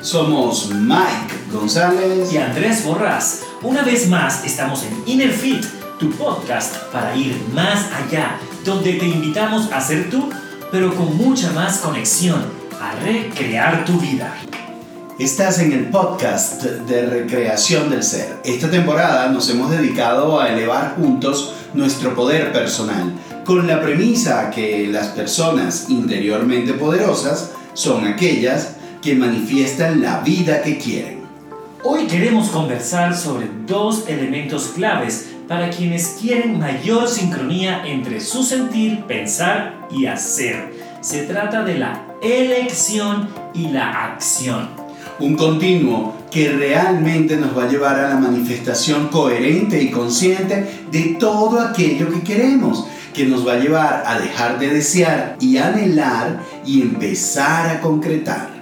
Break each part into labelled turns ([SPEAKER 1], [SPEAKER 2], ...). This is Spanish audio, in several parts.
[SPEAKER 1] Somos Mike González
[SPEAKER 2] y Andrés Borrás. Una vez más estamos en Inner Fit, tu podcast para ir más allá, donde te invitamos a ser tú, pero con mucha más conexión, a recrear tu vida.
[SPEAKER 1] Estás en el podcast de recreación del ser. Esta temporada nos hemos dedicado a elevar juntos nuestro poder personal, con la premisa que las personas interiormente poderosas son aquellas que manifiestan la vida que quieren.
[SPEAKER 2] Hoy queremos conversar sobre dos elementos claves para quienes quieren mayor sincronía entre su sentir, pensar y hacer. Se trata de la elección y la acción.
[SPEAKER 1] Un continuo que realmente nos va a llevar a la manifestación coherente y consciente de todo aquello que queremos, que nos va a llevar a dejar de desear y anhelar y empezar a concretar.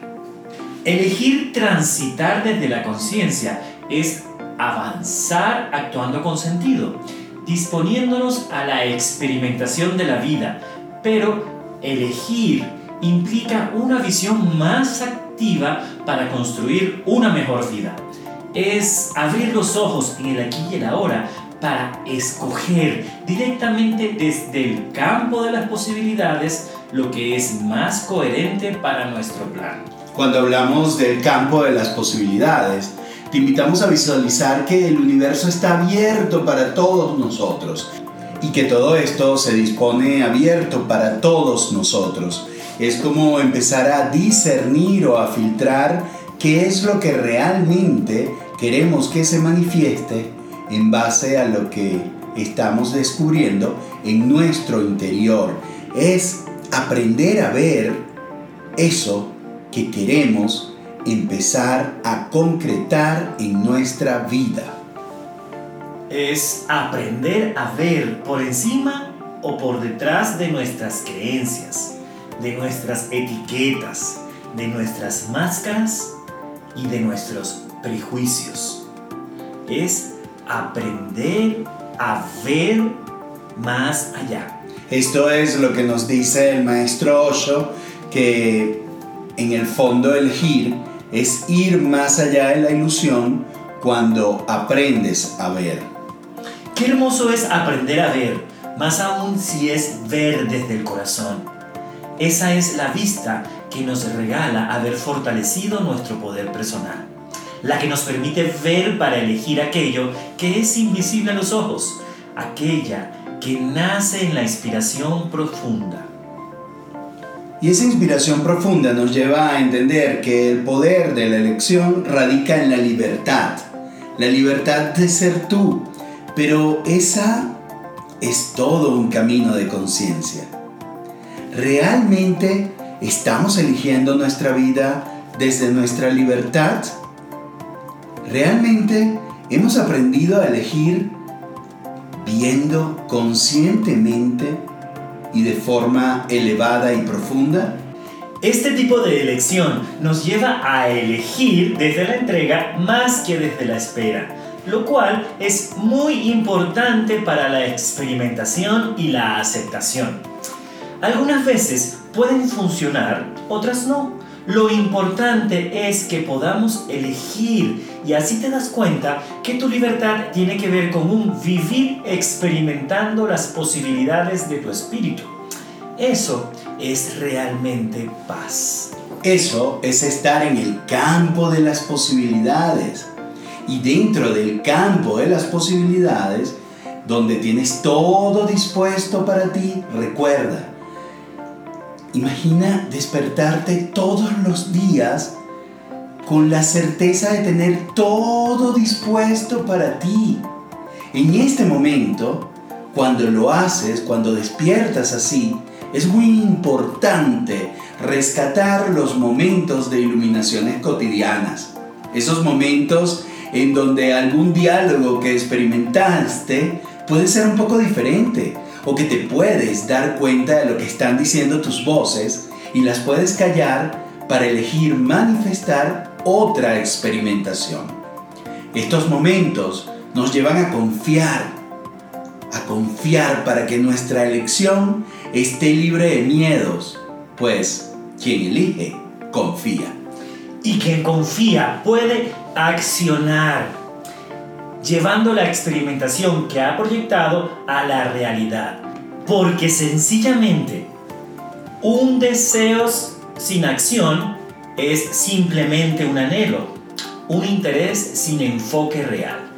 [SPEAKER 2] Elegir transitar desde la conciencia es avanzar actuando con sentido, disponiéndonos a la experimentación de la vida, pero elegir implica una visión más activa para construir una mejor vida. Es abrir los ojos en el aquí y el ahora para escoger directamente desde el campo de las posibilidades lo que es más coherente para nuestro plan.
[SPEAKER 1] Cuando hablamos del campo de las posibilidades, te invitamos a visualizar que el universo está abierto para todos nosotros y que todo esto se dispone abierto para todos nosotros. Es como empezar a discernir o a filtrar qué es lo que realmente queremos que se manifieste en base a lo que estamos descubriendo en nuestro interior. Es aprender a ver eso que queremos empezar a concretar en nuestra vida.
[SPEAKER 2] Es aprender a ver por encima o por detrás de nuestras creencias, de nuestras etiquetas, de nuestras máscaras y de nuestros prejuicios. Es aprender a ver más allá.
[SPEAKER 1] Esto es lo que nos dice el maestro Osho, que en el fondo elegir es ir más allá de la ilusión cuando aprendes a ver.
[SPEAKER 2] Qué hermoso es aprender a ver, más aún si es ver desde el corazón. Esa es la vista que nos regala haber fortalecido nuestro poder personal, la que nos permite ver para elegir aquello que es invisible a los ojos, aquella que nace en la inspiración profunda
[SPEAKER 1] y esa inspiración profunda nos lleva a entender que el poder de la elección radica en la libertad, la libertad de ser tú, pero esa es todo un camino de conciencia. ¿Realmente estamos eligiendo nuestra vida desde nuestra libertad? ¿Realmente hemos aprendido a elegir viendo conscientemente y de forma elevada y profunda?
[SPEAKER 2] Este tipo de elección nos lleva a elegir desde la entrega más que desde la espera, lo cual es muy importante para la experimentación y la aceptación. Algunas veces pueden funcionar, otras no. Lo importante es que podamos elegir y así te das cuenta que tu libertad tiene que ver con un vivir experimentando las posibilidades de tu espíritu. Eso es realmente paz.
[SPEAKER 1] Eso es estar en el campo de las posibilidades. Y dentro del campo de las posibilidades, donde tienes todo dispuesto para ti, recuerda, Imagina despertarte todos los días con la certeza de tener todo dispuesto para ti. En este momento, cuando lo haces, cuando despiertas así, es muy importante rescatar los momentos de iluminaciones cotidianas. Esos momentos en donde algún diálogo que experimentaste puede ser un poco diferente o que te puedes dar cuenta de lo que están diciendo tus voces y las puedes callar para elegir manifestar otra experimentación. Estos momentos nos llevan a confiar, a confiar para que nuestra elección esté libre de miedos, pues quien elige, confía.
[SPEAKER 2] Y quien confía puede accionar, llevando la experimentación que ha proyectado a la realidad. Porque sencillamente un deseo sin acción es simplemente un anhelo, un interés sin enfoque real.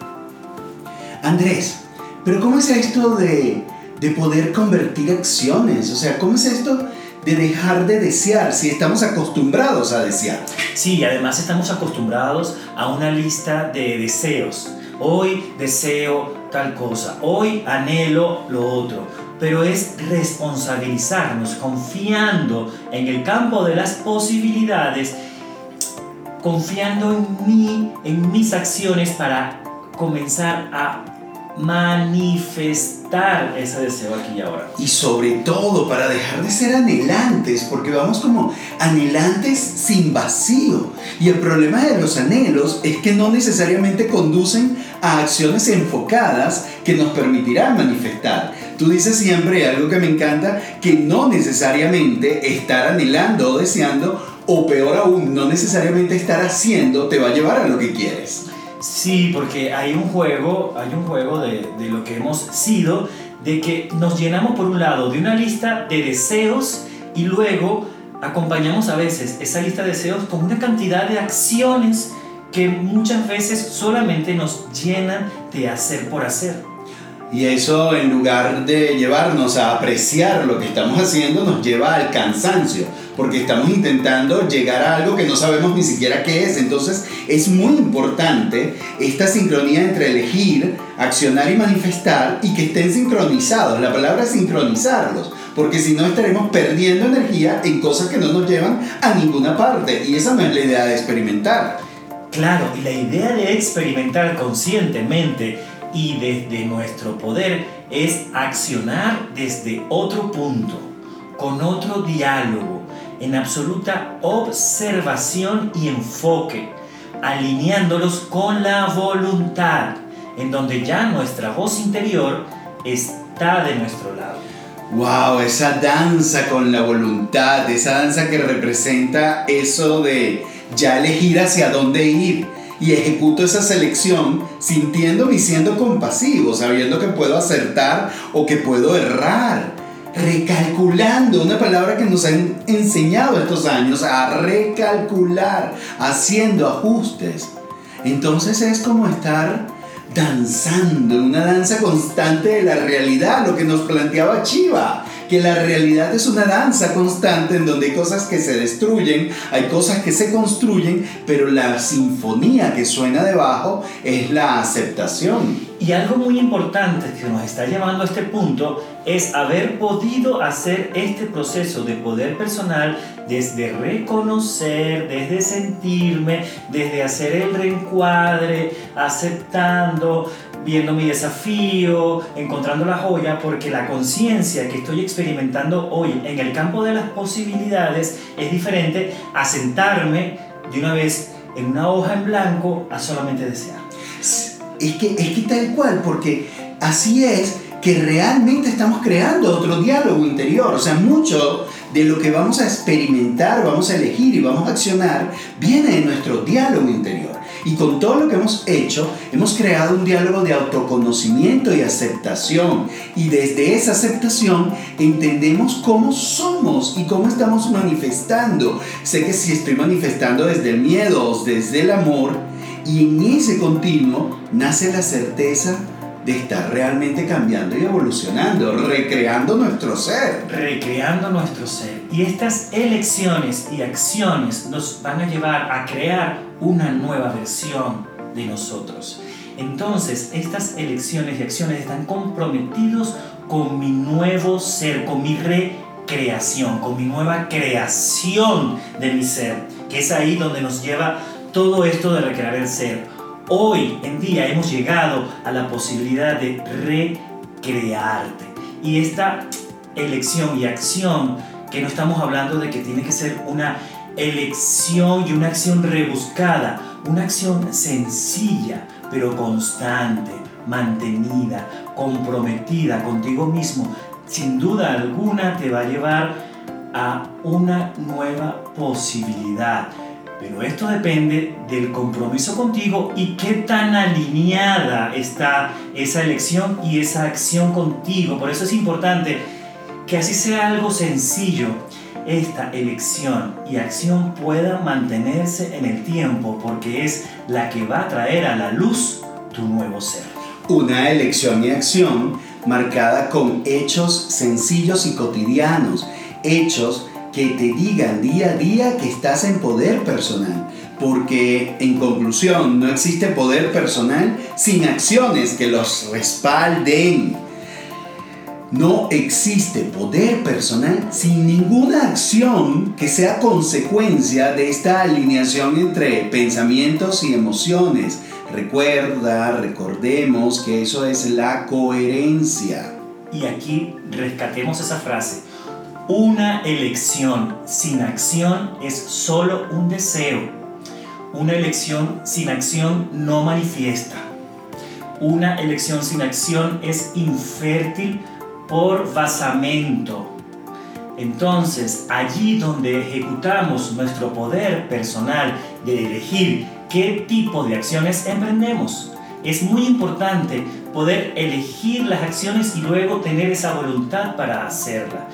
[SPEAKER 1] Andrés, pero ¿cómo es esto de, de poder convertir acciones? O sea, ¿cómo es esto de dejar de desear si estamos acostumbrados a desear?
[SPEAKER 2] Sí, además estamos acostumbrados a una lista de deseos. Hoy deseo tal cosa, hoy anhelo lo otro, pero es responsabilizarnos confiando en el campo de las posibilidades, confiando en mí, en mis acciones para comenzar a manifestar ese deseo aquí y ahora.
[SPEAKER 1] Y sobre todo para dejar de ser anhelantes, porque vamos como anhelantes sin vacío. Y el problema de los anhelos es que no necesariamente conducen a acciones enfocadas que nos permitirán manifestar. Tú dices siempre algo que me encanta, que no necesariamente estar anhelando o deseando, o peor aún, no necesariamente estar haciendo te va a llevar a lo que quieres.
[SPEAKER 2] Sí, porque hay un juego, hay un juego de, de lo que hemos sido, de que nos llenamos por un lado de una lista de deseos y luego acompañamos a veces esa lista de deseos con una cantidad de acciones que muchas veces solamente nos llenan de hacer por hacer.
[SPEAKER 1] Y eso en lugar de llevarnos a apreciar lo que estamos haciendo, nos lleva al cansancio, porque estamos intentando llegar a algo que no sabemos ni siquiera qué es. Entonces es muy importante esta sincronía entre elegir, accionar y manifestar y que estén sincronizados. La palabra es sincronizarlos, porque si no estaremos perdiendo energía en cosas que no nos llevan a ninguna parte. Y esa no es la idea de experimentar.
[SPEAKER 2] Claro, y la idea de experimentar conscientemente y desde nuestro poder es accionar desde otro punto, con otro diálogo, en absoluta observación y enfoque, alineándolos con la voluntad, en donde ya nuestra voz interior está de nuestro lado.
[SPEAKER 1] Wow, esa danza con la voluntad, esa danza que representa eso de ya elegir hacia dónde ir y ejecuto esa selección sintiéndome y siendo compasivo, sabiendo que puedo acertar o que puedo errar, recalculando, una palabra que nos han enseñado estos años, a recalcular, haciendo ajustes. Entonces es como estar danzando, una danza constante de la realidad, lo que nos planteaba Chiva que la realidad es una danza constante en donde hay cosas que se destruyen, hay cosas que se construyen, pero la sinfonía que suena debajo es la aceptación.
[SPEAKER 2] Y algo muy importante que nos está llevando a este punto es haber podido hacer este proceso de poder personal desde reconocer, desde sentirme, desde hacer el reencuadre, aceptando, viendo mi desafío, encontrando la joya, porque la conciencia que estoy experimentando hoy en el campo de las posibilidades es diferente a sentarme de una vez en una hoja en blanco a solamente desear.
[SPEAKER 1] Es que, es que tal cual, porque así es que realmente estamos creando otro diálogo interior. O sea, mucho de lo que vamos a experimentar, vamos a elegir y vamos a accionar viene de nuestro diálogo interior. Y con todo lo que hemos hecho, hemos creado un diálogo de autoconocimiento y aceptación. Y desde esa aceptación entendemos cómo somos y cómo estamos manifestando. Sé que si estoy manifestando desde el miedo o desde el amor, y en ese continuo nace la certeza de estar realmente cambiando y evolucionando, recreando nuestro ser.
[SPEAKER 2] Recreando nuestro ser. Y estas elecciones y acciones nos van a llevar a crear una nueva versión de nosotros. Entonces, estas elecciones y acciones están comprometidos con mi nuevo ser, con mi recreación, con mi nueva creación de mi ser, que es ahí donde nos lleva todo esto de recrear el ser. Hoy en día hemos llegado a la posibilidad de recrearte. Y esta elección y acción, que no estamos hablando de que tiene que ser una elección y una acción rebuscada, una acción sencilla, pero constante, mantenida, comprometida contigo mismo, sin duda alguna te va a llevar a una nueva posibilidad. Pero esto depende del compromiso contigo y qué tan alineada está esa elección y esa acción contigo. Por eso es importante que así sea algo sencillo, esta elección y acción pueda mantenerse en el tiempo porque es la que va a traer a la luz tu nuevo ser.
[SPEAKER 1] Una elección y acción marcada con hechos sencillos y cotidianos, hechos que te digan día a día que estás en poder personal. Porque en conclusión no existe poder personal sin acciones que los respalden. No existe poder personal sin ninguna acción que sea consecuencia de esta alineación entre pensamientos y emociones. Recuerda, recordemos que eso es la coherencia.
[SPEAKER 2] Y aquí rescatemos esa frase. Una elección sin acción es solo un deseo. Una elección sin acción no manifiesta. Una elección sin acción es infértil por basamento. Entonces, allí donde ejecutamos nuestro poder personal de elegir qué tipo de acciones emprendemos, es muy importante poder elegir las acciones y luego tener esa voluntad para hacerla,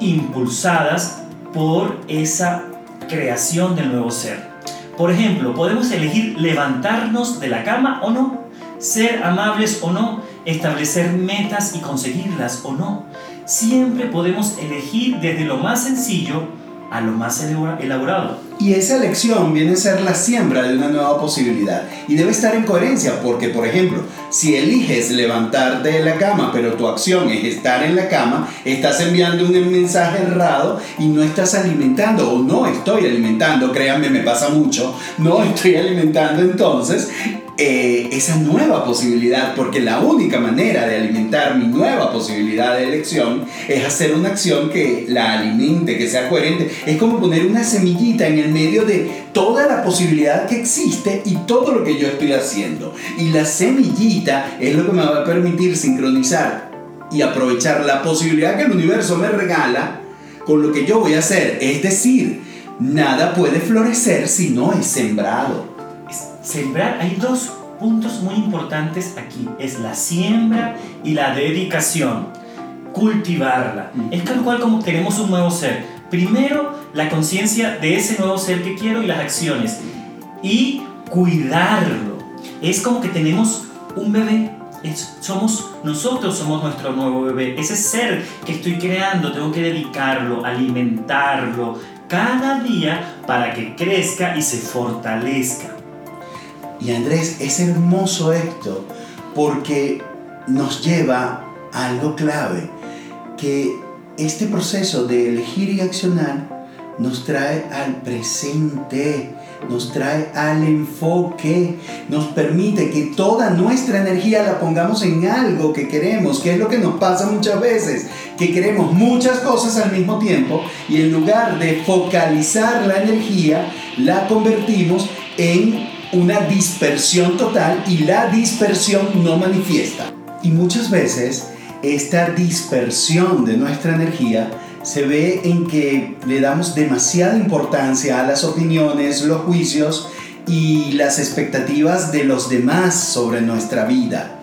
[SPEAKER 2] impulsadas por esa creación del nuevo ser. Por ejemplo, podemos elegir levantarnos de la cama o no, ser amables o no, establecer metas y conseguirlas o no. Siempre podemos elegir desde lo más sencillo a lo más elaborado.
[SPEAKER 1] Y esa elección viene a ser la siembra de una nueva posibilidad y debe estar en coherencia porque, por ejemplo, si eliges levantarte de la cama pero tu acción es estar en la cama, estás enviando un mensaje errado y no estás alimentando o no estoy alimentando, créanme, me pasa mucho, no estoy alimentando entonces eh, esa nueva posibilidad, porque la única manera de alimentar mi nueva posibilidad de elección es hacer una acción que la alimente, que sea coherente. Es como poner una semillita en el medio de toda la posibilidad que existe y todo lo que yo estoy haciendo. Y la semillita es lo que me va a permitir sincronizar y aprovechar la posibilidad que el universo me regala con lo que yo voy a hacer. Es decir, nada puede florecer si no es sembrado
[SPEAKER 2] sembrar, hay dos puntos muy importantes aquí, es la siembra y la dedicación, cultivarla. Es tal cual como queremos un nuevo ser. Primero, la conciencia de ese nuevo ser que quiero y las acciones. Y cuidarlo. Es como que tenemos un bebé. somos nosotros somos nuestro nuevo bebé. Ese ser que estoy creando, tengo que dedicarlo, alimentarlo cada día para que crezca y se fortalezca.
[SPEAKER 1] Y Andrés, es hermoso esto porque nos lleva a algo clave, que este proceso de elegir y accionar nos trae al presente, nos trae al enfoque, nos permite que toda nuestra energía la pongamos en algo que queremos, que es lo que nos pasa muchas veces, que queremos muchas cosas al mismo tiempo y en lugar de focalizar la energía, la convertimos en una dispersión total y la dispersión no manifiesta. Y muchas veces esta dispersión de nuestra energía se ve en que le damos demasiada importancia a las opiniones, los juicios y las expectativas de los demás sobre nuestra vida.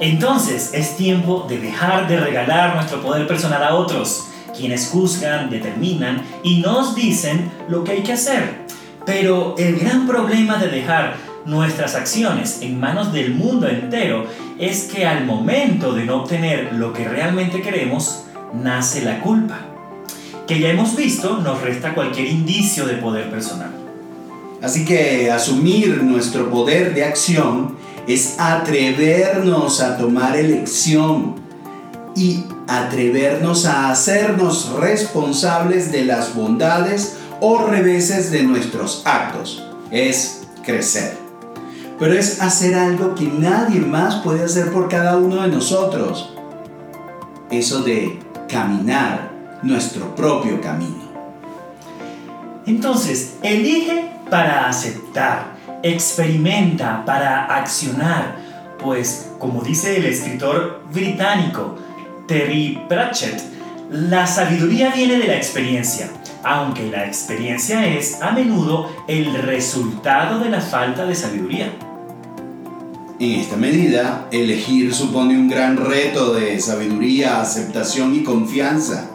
[SPEAKER 2] Entonces es tiempo de dejar de regalar nuestro poder personal a otros, quienes juzgan, determinan y nos dicen lo que hay que hacer. Pero el gran problema de dejar nuestras acciones en manos del mundo entero es que al momento de no obtener lo que realmente queremos, nace la culpa, que ya hemos visto nos resta cualquier indicio de poder personal.
[SPEAKER 1] Así que asumir nuestro poder de acción es atrevernos a tomar elección y atrevernos a hacernos responsables de las bondades o reveses de nuestros actos. Es crecer. Pero es hacer algo que nadie más puede hacer por cada uno de nosotros. Eso de caminar nuestro propio camino.
[SPEAKER 2] Entonces, elige para aceptar, experimenta para accionar, pues como dice el escritor británico Terry Pratchett, la sabiduría viene de la experiencia aunque la experiencia es a menudo el resultado de la falta de sabiduría.
[SPEAKER 1] En esta medida, elegir supone un gran reto de sabiduría, aceptación y confianza.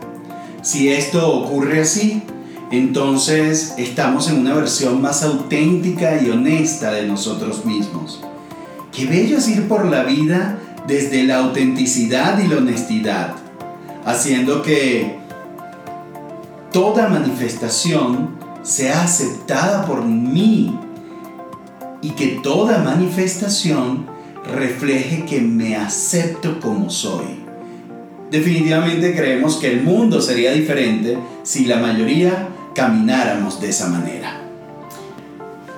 [SPEAKER 1] Si esto ocurre así, entonces estamos en una versión más auténtica y honesta de nosotros mismos. Qué bello es ir por la vida desde la autenticidad y la honestidad, haciendo que toda manifestación sea aceptada por mí y que toda manifestación refleje que me acepto como soy. Definitivamente creemos que el mundo sería diferente si la mayoría camináramos de esa manera.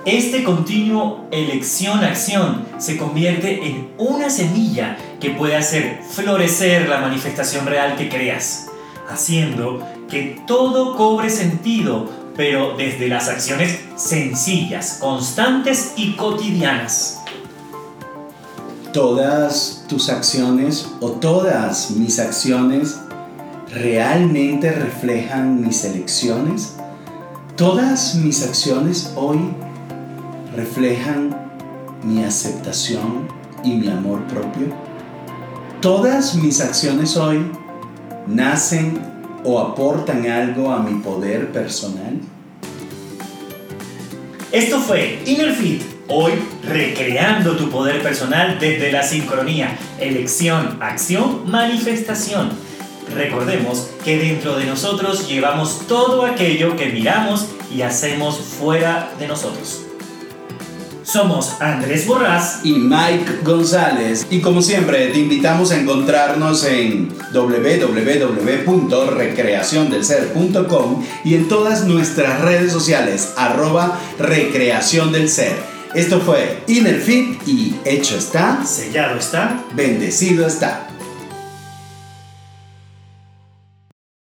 [SPEAKER 2] Este continuo elección-acción se convierte en una semilla que puede hacer florecer la manifestación real que creas, haciendo que todo cobre sentido, pero desde las acciones sencillas, constantes y cotidianas.
[SPEAKER 1] Todas tus acciones o todas mis acciones realmente reflejan mis elecciones. Todas mis acciones hoy reflejan mi aceptación y mi amor propio. Todas mis acciones hoy nacen o aportan algo a mi poder personal.
[SPEAKER 2] Esto fue Inner Fit, hoy recreando tu poder personal desde la sincronía, elección, acción, manifestación. Recordemos que dentro de nosotros llevamos todo aquello que miramos y hacemos fuera de nosotros. Somos Andrés Borrás
[SPEAKER 1] y Mike González. Y como siempre, te invitamos a encontrarnos en www.recreaciondelser.com y en todas nuestras redes sociales, arroba recreación del ser. Esto fue Inner Fit y hecho está,
[SPEAKER 2] sellado está,
[SPEAKER 1] bendecido está.